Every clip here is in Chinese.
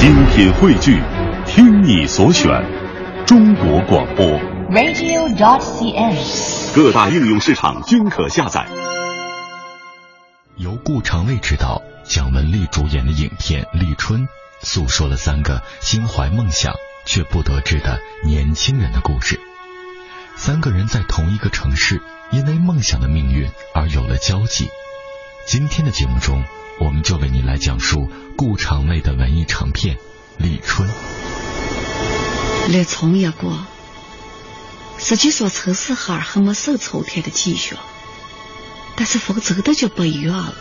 精品汇聚，听你所选，中国广播。radio.dot.cn，。各大应用市场均可下载。由顾长卫执导、蒋雯丽主演的影片《立春》，诉说了三个心怀梦想却不得志的年轻人的故事。三个人在同一个城市，因为梦想的命运而有了交集。今天的节目中，我们就为您来讲述顾长卫的文艺长片《立春》。立春一过，实际说城市孩儿还没受秋天的积雪，但是风真的就不一样了。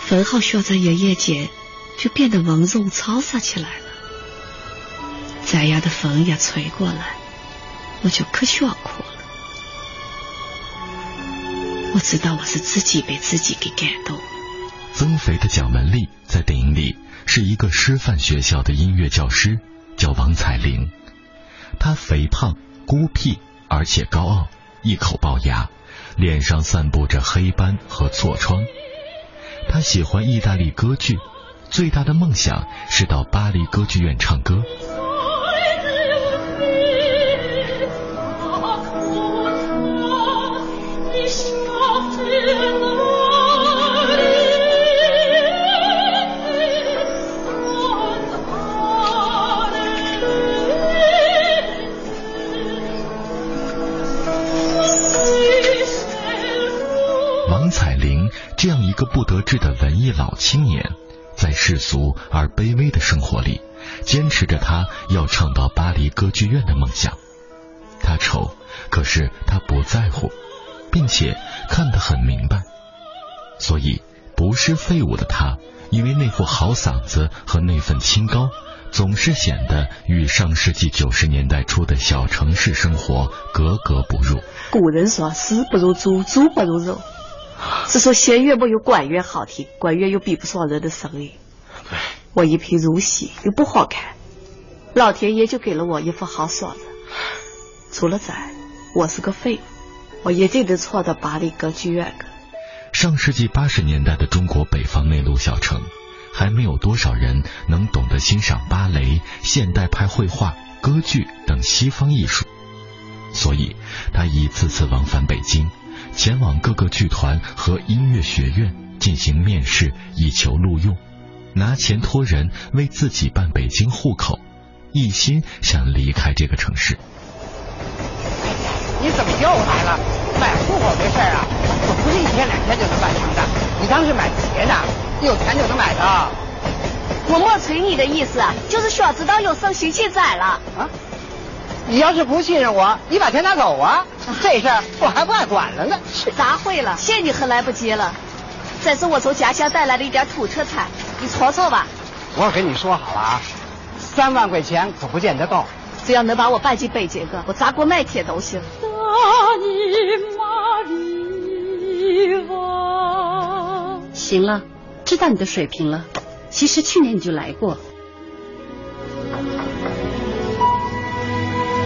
风好像在一夜间就变得温柔沧桑起来了。这样的风一吹过来，我就可想哭了。我知道我是自己被自己给感动。增肥的蒋雯丽在电影里是一个师范学校的音乐教师，叫王彩玲。她肥胖、孤僻，而且高傲，一口龅牙，脸上散布着黑斑和痤疮。她喜欢意大利歌剧，最大的梦想是到巴黎歌剧院唱歌。一个不得志的文艺老青年，在世俗而卑微的生活里，坚持着他要唱到巴黎歌剧院的梦想。他丑，可是他不在乎，并且看得很明白。所以，不是废物的他，因为那副好嗓子和那份清高，总是显得与上世纪九十年代初的小城市生活格格不入。古人说“死不如猪，猪不如肉”，是说弦乐没有管乐好听，管乐又比不上人的声音。我一贫如洗，又不好看，老天爷就给了我一副好嗓子。除了咱，我是个废物，我一定得闯到巴黎歌剧院去。上世纪八十年代的中国北方内陆小城，还没有多少人能懂得欣赏芭蕾、现代派绘画、歌剧等西方艺术，所以他一次次往返北京，前往各个剧团和音乐学院进行面试，以求录用，拿钱托人为自己办北京户口，一心想离开这个城市。你怎么又来了？买户口这事儿啊，可不是一天两天就能办成的。你当是买鞋呢，有钱就能买的。我没催你的意思，就是想知道有生新鲜仔了。啊？你要是不信任我，你把钱拿走啊！这事儿我还不爱管了呢。咋会了？谢你还来不及了。再说我从家乡带来了一点土特产，你瞅瞅吧。我跟你说好了啊，三万块钱可不见得够。只要能把我办进北京个，我砸锅卖铁都行。行了，知道你的水平了。其实去年你就来过。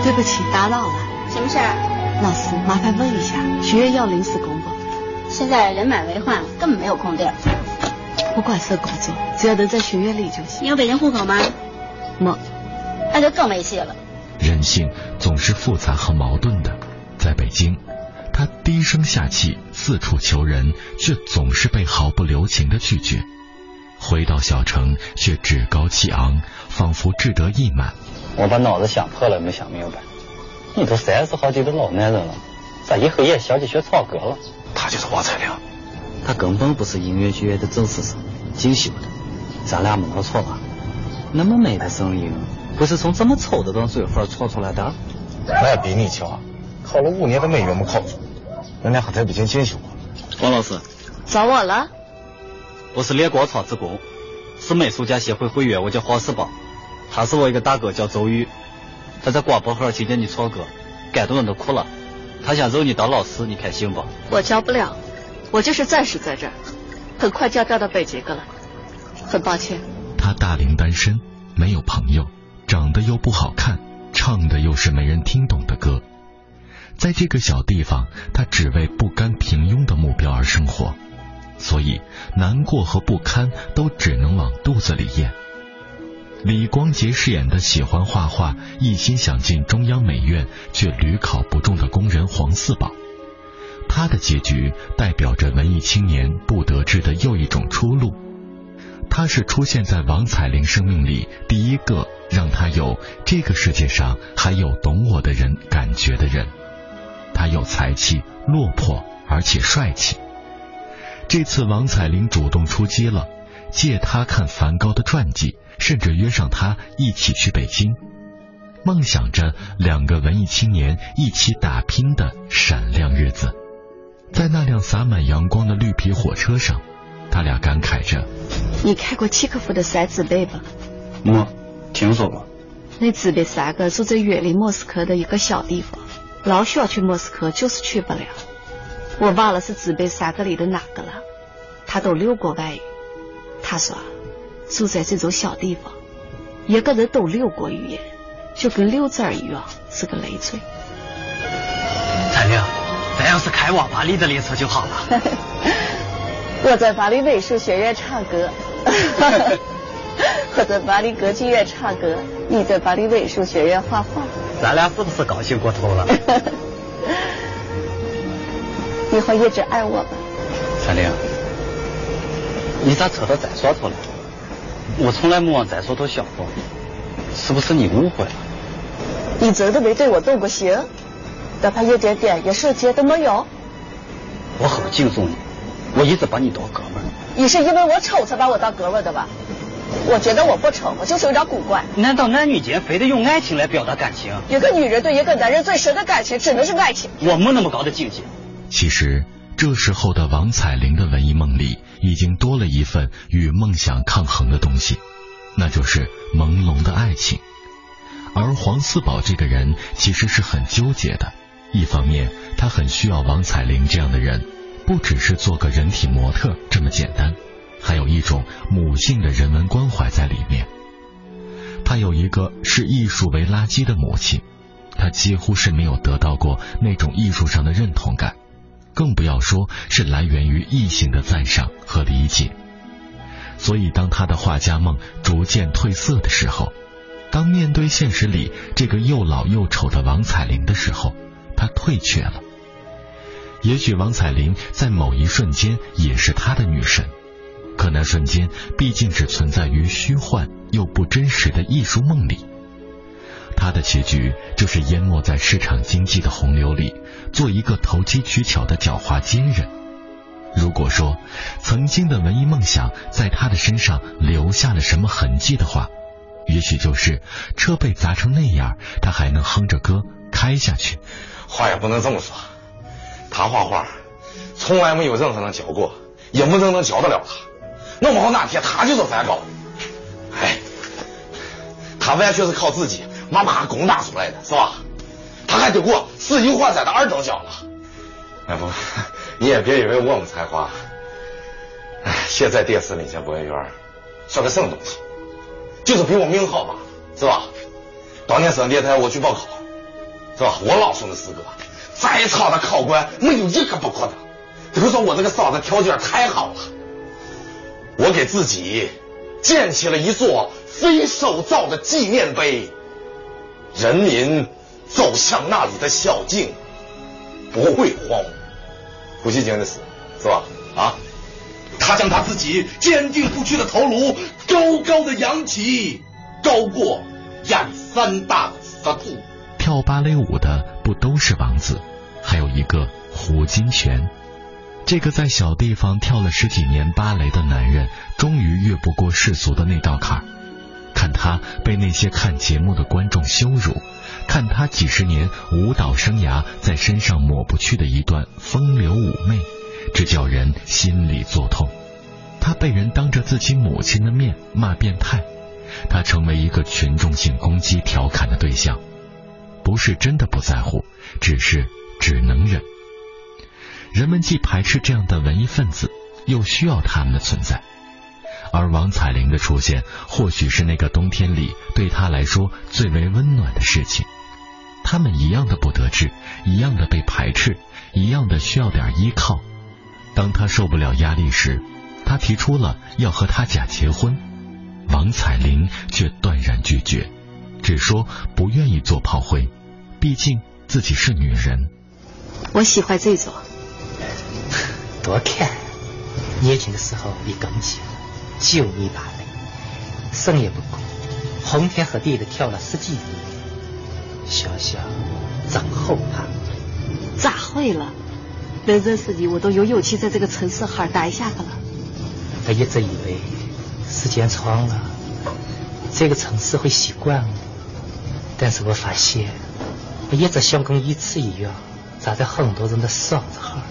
对不起，打扰了。什么事儿？老师，麻烦问一下，学院要临时工不？现在人满为患，根本没有空地儿。不管是工作，只要能在学院里就行。你有北京户口吗？没。那就更没戏了。人性总是复杂和矛盾的，在北京，他低声下气，四处求人，却总是被毫不留情的拒绝。回到小城，却趾高气昂，仿佛志得意满。我把脑子想破了，没想明白。你都三十好几的老男人了，咋一黑夜想起学唱歌了？他就是王彩玲，他根本不是音乐学院的正式生，进修的。咱俩没弄错吧？那么美的声音，不是从这么丑的张嘴缝唱出来的？那比你强，考了五年的美院没考上，人家还在北京进修过。王老师，找我了？我是练广场职工，是美术家协会会员，我叫黄世宝。他是我一个大哥，叫周玉。他在广播盒听见你唱歌，感动的都哭了。他想认你当老师，你开心不？我教不了，我就是暂时在这儿，很快就要调到北京个了。很抱歉。他大龄单身，没有朋友，长得又不好看，唱的又是没人听懂的歌。在这个小地方，他只为不甘平庸的目标而生活，所以难过和不堪都只能往肚子里咽。李光洁饰演的喜欢画画、一心想进中央美院却屡考不中的工人黄四宝。他的结局代表着文艺青年不得志的又一种出路。他是出现在王彩玲生命里第一个让他有这个世界上还有懂我的人感觉的人。他有才气、落魄，而且帅气。这次王彩玲主动出击了，借他看梵高的传记，甚至约上他一起去北京，梦想着两个文艺青年一起打拼的闪亮日子。在那辆洒满阳光的绿皮火车上，他俩感慨着：“你看过契诃夫的《三姊妹》吧？”“没，听说过。”“那姊妹三个住在远离莫斯科的一个小地方，老想去莫斯科，就是去不了。我忘了是姊妹三个里的哪个了。他都六国外语。他说，住在这种小地方，一个人懂六国语言，就跟六字儿一样，是个累赘。”彩玲。咱要是开往巴黎的列车就好了。我在巴黎美术学院唱歌，我在巴黎歌剧院唱歌，你在巴黎美术学院画画。咱俩是不是高兴过头了？以后一直爱我吧？彩玲，你咋扯到咱说头了？我从来没往这说头想过，是不是你误会了？你真的没对我动过心？哪怕一点点，一瞬间都没有。我很敬重你，我一直把你当哥们儿。你是因为我丑才把我当哥们儿的吧？我觉得我不丑，我就是有点古怪。难道男女间非得用爱情来表达感情？一个女人对一个男人最深的感情，只能是爱情。我没那么高的境界。其实，这时候的王彩玲的文艺梦里，已经多了一份与梦想抗衡的东西，那就是朦胧的爱情。而黄四宝这个人，其实是很纠结的。一方面，他很需要王彩玲这样的人，不只是做个人体模特这么简单，还有一种母性的人文关怀在里面。他有一个视艺术为垃圾的母亲，他几乎是没有得到过那种艺术上的认同感，更不要说是来源于异性的赞赏和理解。所以，当他的画家梦逐渐褪色的时候，当面对现实里这个又老又丑的王彩玲的时候，他退却了。也许王彩玲在某一瞬间也是他的女神，可那瞬间毕竟只存在于虚幻又不真实的艺术梦里。他的结局就是淹没在市场经济的洪流里，做一个投机取巧的狡猾奸人。如果说曾经的文艺梦想在他的身上留下了什么痕迹的话，也许就是车被砸成那样，他还能哼着歌开下去。话也不能这么说，他画画从来没有任何人教过，也没人能教得了他。弄不好哪天他就是梵高。哎，他完全是靠自己慢慢攻打出来的，是吧？他还得过四级画展的二等奖了。哎不，你也别以为我没才华。哎，现在电视那些播音员算个什么东西？就是比我命好嘛，是吧？当年上电台我去报考。是吧？我老说的诗歌，在场的考官没有一个不夸的，都说我这个嗓子条件太好了。我给自己建起了一座非手造的纪念碑，人民走向那里的小径不会荒芜。胡锡进的死是吧？啊，他将他自己坚定不屈的头颅高高的扬起，高过亚历山大的沙土。跳芭蕾舞的不都是王子？还有一个胡金铨，这个在小地方跳了十几年芭蕾的男人，终于越不过世俗的那道坎儿。看他被那些看节目的观众羞辱，看他几十年舞蹈生涯在身上抹不去的一段风流妩媚，这叫人心里作痛。他被人当着自己母亲的面骂变态，他成为一个群众性攻击调侃的对象。不是真的不在乎，只是只能忍。人们既排斥这样的文艺分子，又需要他们的存在。而王彩玲的出现，或许是那个冬天里对他来说最为温暖的事情。他们一样的不得志，一样的被排斥，一样的需要点依靠。当他受不了压力时，他提出了要和他假结婚。王彩玲却断然拒绝，只说不愿意做炮灰，毕竟自己是女人。我喜欢这种。多看，年轻的时候你更急了，九米八倍，生也不顾，轰天和地的跳了十几年，小小真后怕。咋会了？能认识你，我都有勇气在这个城市哈待下去了。我一直以为时间长了，这个城市会习惯我，但是我发现，我一直像跟一次一样，扎在很多人的嗓子哈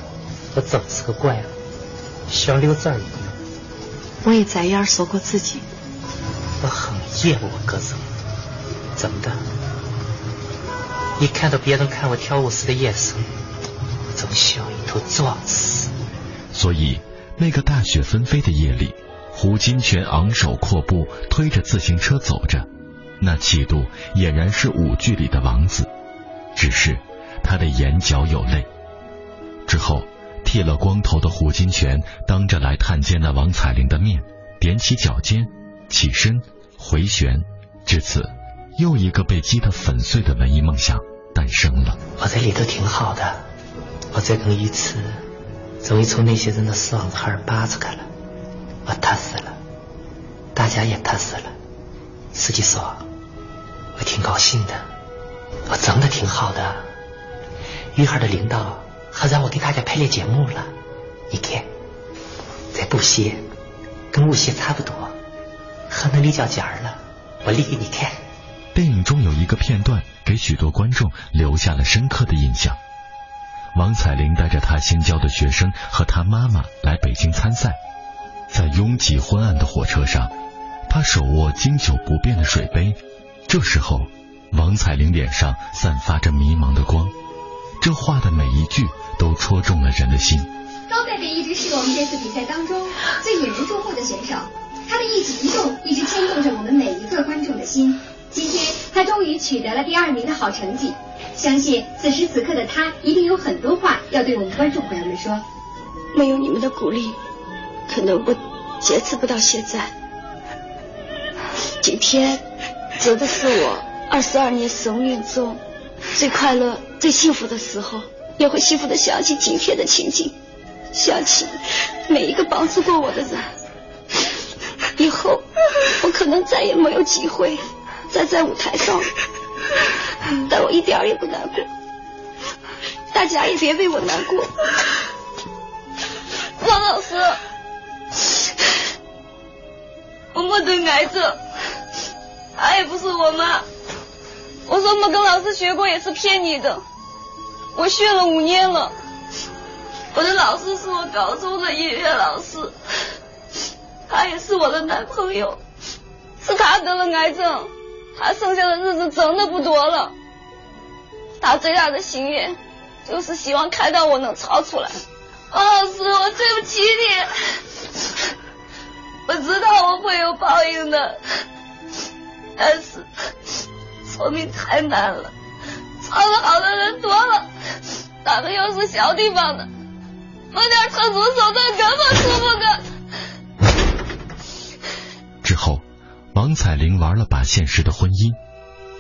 我真是个怪物，像溜子儿一样。我也在眼说过自己。我很厌恶个人，真的。一看到别人看我跳舞时的眼神。总想一头撞死。所以，那个大雪纷飞的夜里，胡金泉昂首阔步推着自行车走着，那气度俨然是舞剧里的王子。只是他的眼角有泪。之后，剃了光头的胡金铨当着来探监的王彩玲的面，踮起脚尖，起身，回旋，至此，又一个被击得粉碎的文艺梦想诞生了。我在里头挺好的。我再更一次，终于从那些人的嗓子哈儿拔出来了，我踏实了，大家也踏实了。司机说，我挺高兴的，我真的挺好的。玉儿的领导好让我给大家排练节目了，你看，在布鞋，跟舞鞋差不多，还能立脚尖了，我立给你看。电影中有一个片段，给许多观众留下了深刻的印象。王彩玲带着她新教的学生和她妈妈来北京参赛，在拥挤昏暗的火车上，她手握经久不变的水杯。这时候，王彩玲脸上散发着迷茫的光，这话的每一句都戳中了人的心。高贝贝一直是我们这次比赛当中最引人注目的选手，他的一举一动一直牵动着我们每一个观众的心。今天，他终于取得了第二名的好成绩。相信此时此刻的他一定有很多话要对我们观众朋友们说。没有你们的鼓励，可能我坚持不到现在。今天真的是我二十二年生命中最快乐、最幸福的时候，也会幸福的想起今天的情景，想起每一个帮助过我的人。以后我可能再也没有机会再在舞台上。但我一点也不难过，大家也别为我难过。王老师，我没得癌症，他也不是我妈。我说没跟老师学过也是骗你的，我学了五年了。我的老师是我高中的音乐老师，他也是我的男朋友，是他得了癌症。他剩下的日子真的不多了，他最大的心愿就是希望看到我能唱出来。王老师，我对不起你，我知道我会有报应的，但是说明太难了，藏的好的人多了，咱们又是小地方的，没点特殊手段根本出不个。之后。王彩玲玩了把现实的婚姻，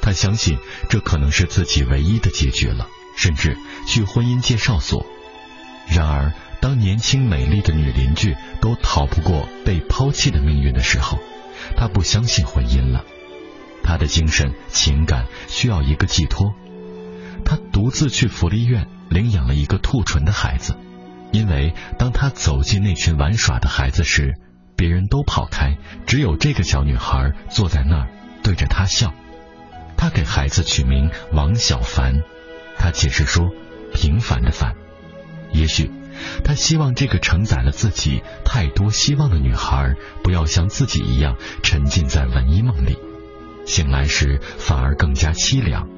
她相信这可能是自己唯一的结局了，甚至去婚姻介绍所。然而，当年轻美丽的女邻居都逃不过被抛弃的命运的时候，她不相信婚姻了。她的精神情感需要一个寄托，他独自去福利院领养了一个兔唇的孩子，因为当他走进那群玩耍的孩子时。别人都跑开，只有这个小女孩坐在那儿对着他笑。他给孩子取名王小凡，他解释说：“平凡的凡。”也许他希望这个承载了自己太多希望的女孩，不要像自己一样沉浸在文艺梦里，醒来时反而更加凄凉。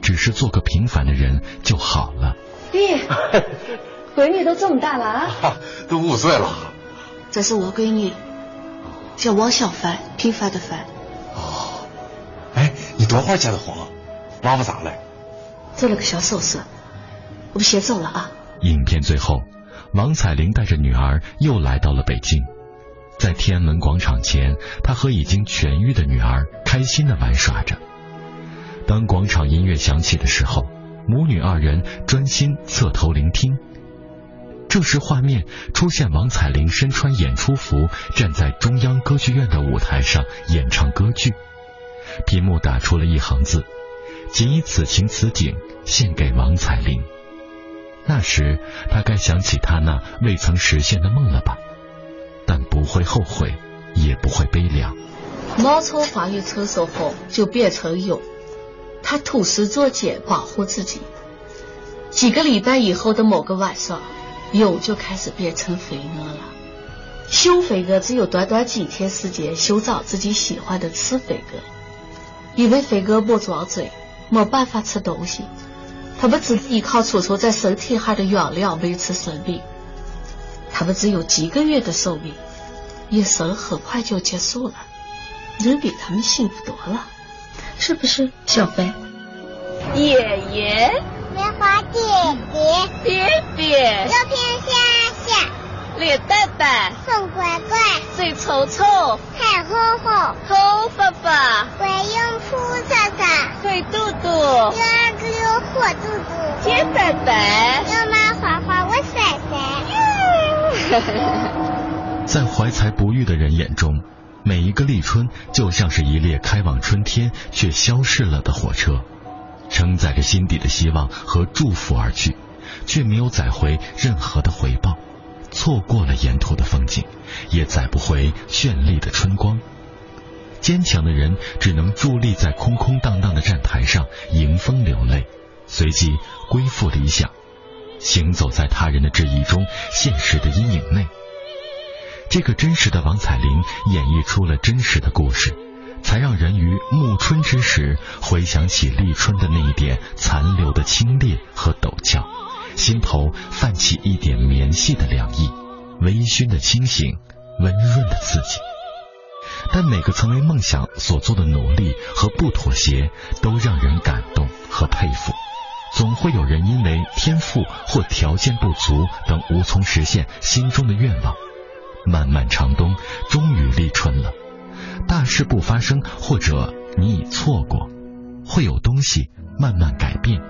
只是做个平凡的人就好了。爹，闺女都这么大了啊，都五岁了。这是我闺女，叫王小凡，平凡的凡。哦，哎，你多会儿结的婚？妈妈咋了？做了个小手术。我们先走了啊。影片最后，王彩玲带着女儿又来到了北京。在天安门广场前，她和已经痊愈的女儿开心的玩耍着。当广场音乐响起的时候，母女二人专心侧头聆听。这时，画面出现王彩玲身穿演出服，站在中央歌剧院的舞台上演唱歌剧。屏幕打出了一行字：“仅以此情此景献给王彩玲。”那时，他该想起他那未曾实现的梦了吧？但不会后悔，也不会悲凉。茅草花一成熟后就变成蛹，他吐丝作茧保护自己。几个礼拜以后的某个晚上。蛹就开始变成飞蛾了。雄飞蛾只有短短几天时间修找自己喜欢的雌飞蛾，因为飞蛾不装嘴，没办法吃东西，它们只依靠储存在身体下的养料维持生命。它们只有几个月的寿命，一生很快就结束了。人比他们幸福多了，是不是，小飞？爷爷。棉花姐姐，便便，肉片虾虾，脸蛋蛋，손乖乖，嘴臭臭，海吼吼，头发发，怪用扑萨萨，腿肚肚，有二个有火肚肚，天白白，有妈花花我甩甩。在怀才不遇的人眼中，每一个立春就像是一列开往春天却消逝了的火车。承载着心底的希望和祝福而去，却没有载回任何的回报，错过了沿途的风景，也载不回绚丽的春光。坚强的人只能伫立在空空荡荡的站台上，迎风流泪，随即归复理想，行走在他人的质疑中，现实的阴影内。这个真实的王彩玲演绎出了真实的故事。才让人于暮春之时回想起立春的那一点残留的清冽和陡峭，心头泛起一点绵细的凉意，微醺的清醒，温润的刺激。但每个曾为梦想所做的努力和不妥协，都让人感动和佩服。总会有人因为天赋或条件不足等无从实现心中的愿望。漫漫长冬，终于立春了。大事不发生，或者你已错过，会有东西慢慢改变。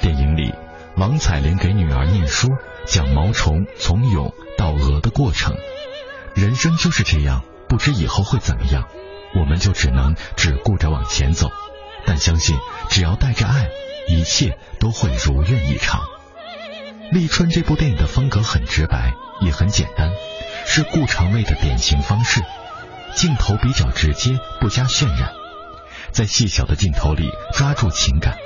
电影里，王彩玲给女儿念书，讲毛虫从蛹到蛾的过程。人生就是这样，不知以后会怎么样，我们就只能只顾着往前走。但相信，只要带着爱，一切都会如愿以偿。立春这部电影的风格很直白，也很简单，是顾长卫的典型方式。镜头比较直接，不加渲染，在细小的镜头里抓住情感。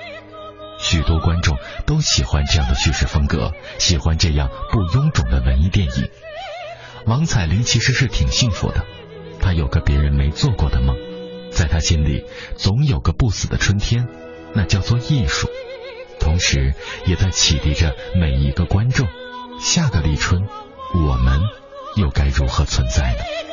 许多观众都喜欢这样的叙事风格，喜欢这样不臃肿的文艺电影。王彩玲其实是挺幸福的，她有个别人没做过的梦，在她心里总有个不死的春天，那叫做艺术。同时，也在启迪着每一个观众：下个立春，我们又该如何存在呢？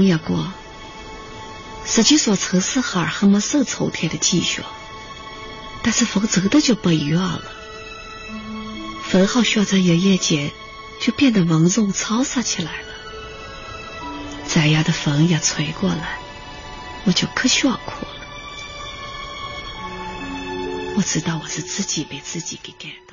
立春一过，实际上城市孩儿还没受秋天的积雪，但是风真的就不一样了。风好像在一夜间就变得温柔沧桑起来了。这样的风一吹过来，我就可想哭了。我知道我是自己被自己给感动。